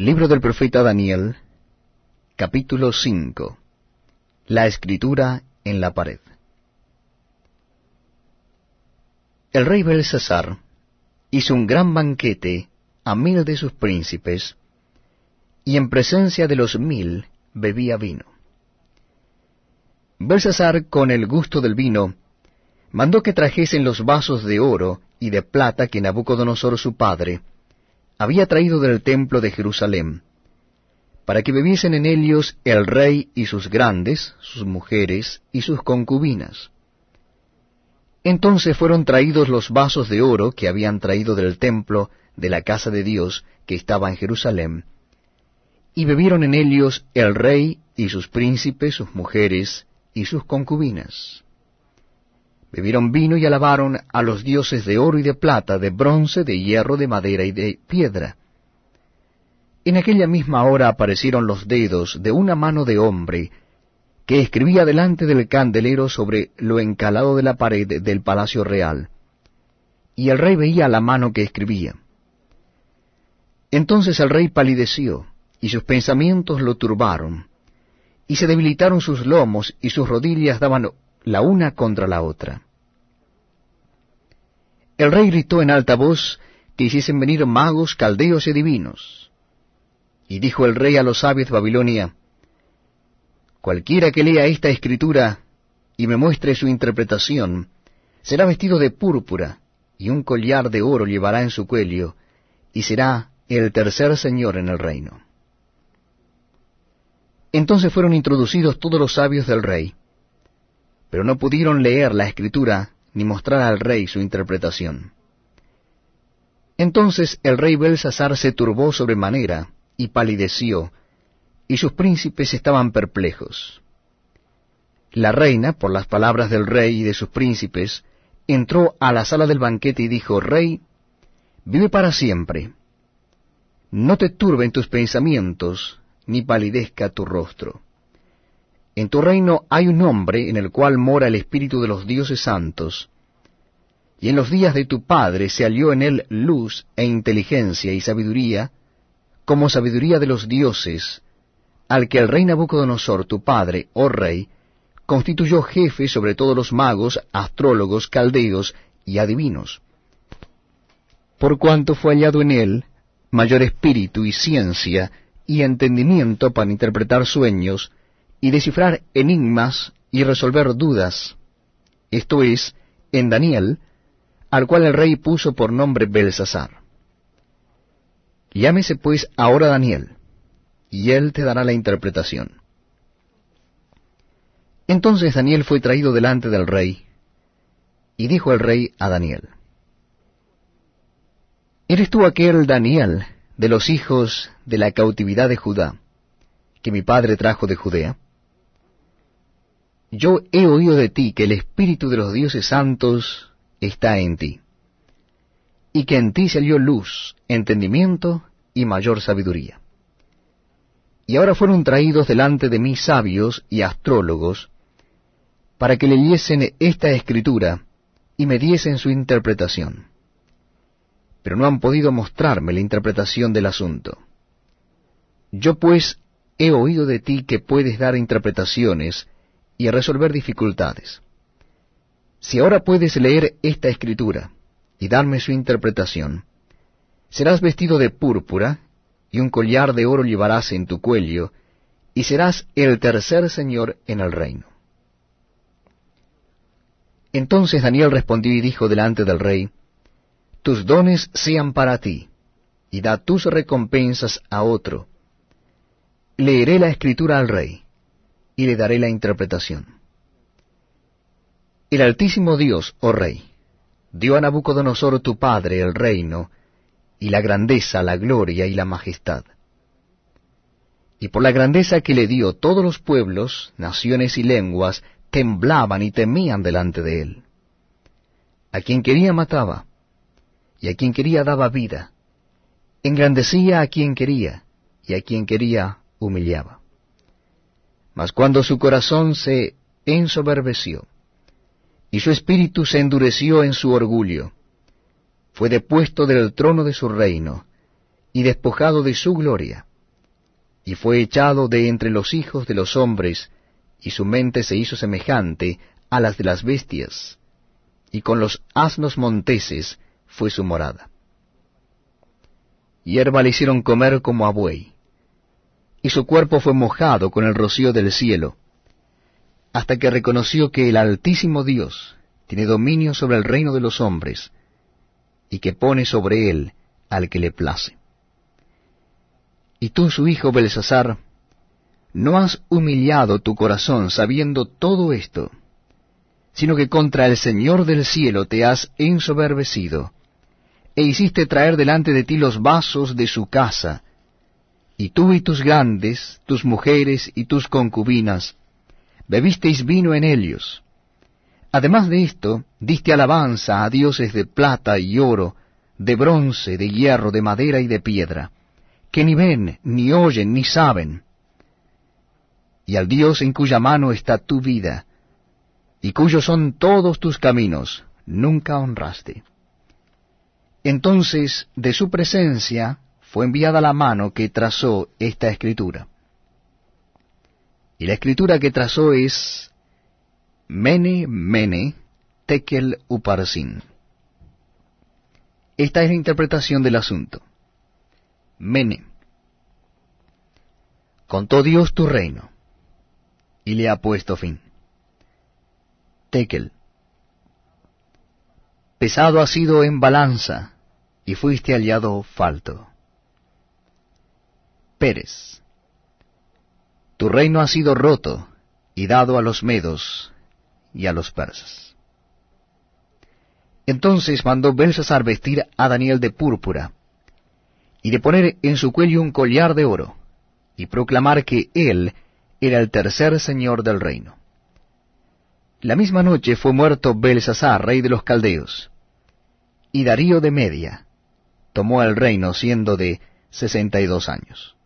Libro del profeta Daniel, capítulo 5. La escritura en la pared. El rey Belsasar hizo un gran banquete a mil de sus príncipes, y en presencia de los mil bebía vino. Belsasar, con el gusto del vino, mandó que trajesen los vasos de oro y de plata que Nabucodonosor su padre había traído del templo de Jerusalén, para que bebiesen en ellos el rey y sus grandes, sus mujeres y sus concubinas. Entonces fueron traídos los vasos de oro que habían traído del templo de la casa de Dios que estaba en Jerusalén, y bebieron en ellos el rey y sus príncipes, sus mujeres y sus concubinas. Bebieron vino y alabaron a los dioses de oro y de plata, de bronce, de hierro, de madera y de piedra. En aquella misma hora aparecieron los dedos de una mano de hombre, que escribía delante del candelero sobre lo encalado de la pared del palacio real. Y el rey veía la mano que escribía. Entonces el rey palideció, y sus pensamientos lo turbaron, y se debilitaron sus lomos, y sus rodillas daban la una contra la otra. El rey gritó en alta voz que hiciesen venir magos, caldeos y divinos. Y dijo el rey a los sabios de Babilonia, Cualquiera que lea esta escritura y me muestre su interpretación, será vestido de púrpura, y un collar de oro llevará en su cuello, y será el tercer señor en el reino. Entonces fueron introducidos todos los sabios del rey, pero no pudieron leer la escritura ni mostrar al rey su interpretación. Entonces el rey Belsasar se turbó sobremanera y palideció, y sus príncipes estaban perplejos. La reina, por las palabras del rey y de sus príncipes, entró a la sala del banquete y dijo, Rey, vive para siempre. No te turben tus pensamientos, ni palidezca tu rostro. En tu reino hay un hombre en el cual mora el espíritu de los dioses santos, y en los días de tu padre se halló en él luz e inteligencia y sabiduría, como sabiduría de los dioses, al que el rey Nabucodonosor, tu padre, oh rey, constituyó jefe sobre todos los magos, astrólogos, caldeos y adivinos. Por cuanto fue hallado en él mayor espíritu y ciencia y entendimiento para interpretar sueños, y descifrar enigmas y resolver dudas, esto es, en Daniel, al cual el rey puso por nombre Belsasar. Llámese pues ahora Daniel, y él te dará la interpretación. Entonces Daniel fue traído delante del rey, y dijo el rey a Daniel, ¿Eres tú aquel Daniel de los hijos de la cautividad de Judá, que mi padre trajo de Judea? Yo he oído de ti que el Espíritu de los dioses santos está en ti, y que en ti salió luz, entendimiento y mayor sabiduría. Y ahora fueron traídos delante de mí sabios y astrólogos, para que leyesen esta escritura y me diesen su interpretación. Pero no han podido mostrarme la interpretación del asunto. Yo pues he oído de ti que puedes dar interpretaciones, y resolver dificultades. Si ahora puedes leer esta escritura y darme su interpretación, serás vestido de púrpura y un collar de oro llevarás en tu cuello, y serás el tercer señor en el reino. Entonces Daniel respondió y dijo delante del rey, Tus dones sean para ti, y da tus recompensas a otro. Leeré la escritura al rey y le daré la interpretación. El Altísimo Dios, oh Rey, dio a Nabucodonosor tu padre el reino, y la grandeza, la gloria y la majestad. Y por la grandeza que le dio todos los pueblos, naciones y lenguas, temblaban y temían delante de él. A quien quería mataba, y a quien quería daba vida. Engrandecía a quien quería, y a quien quería humillaba. Mas cuando su corazón se ensoberbeció, y su espíritu se endureció en su orgullo, fue depuesto del trono de su reino, y despojado de su gloria, y fue echado de entre los hijos de los hombres, y su mente se hizo semejante a las de las bestias, y con los asnos monteses fue su morada. Hierba le hicieron comer como a buey, y su cuerpo fue mojado con el rocío del cielo, hasta que reconoció que el Altísimo Dios tiene dominio sobre el reino de los hombres, y que pone sobre él al que le place. Y tú, su hijo Belsasar, no has humillado tu corazón sabiendo todo esto, sino que contra el Señor del cielo te has ensoberbecido, e hiciste traer delante de ti los vasos de su casa, y tú y tus grandes, tus mujeres y tus concubinas, bebisteis vino en ellos. Además de esto, diste alabanza a dioses de plata y oro, de bronce, de hierro, de madera y de piedra, que ni ven, ni oyen, ni saben. Y al Dios en cuya mano está tu vida, y cuyos son todos tus caminos, nunca honraste. Entonces de su presencia fue enviada la mano que trazó esta escritura. Y la escritura que trazó es Mene, Mene, Tekel Uparsin. Esta es la interpretación del asunto. Mene. Contó Dios tu reino, y le ha puesto fin. Tekel. Pesado ha sido en balanza, y fuiste hallado falto. Pérez. Tu reino ha sido roto, y dado a los medos y a los persas. Entonces mandó Belsasar vestir a Daniel de púrpura, y de poner en su cuello un collar de oro, y proclamar que él era el tercer señor del reino. La misma noche fue muerto Belsasar, rey de los caldeos, y Darío de Media tomó el reino siendo de sesenta y dos años.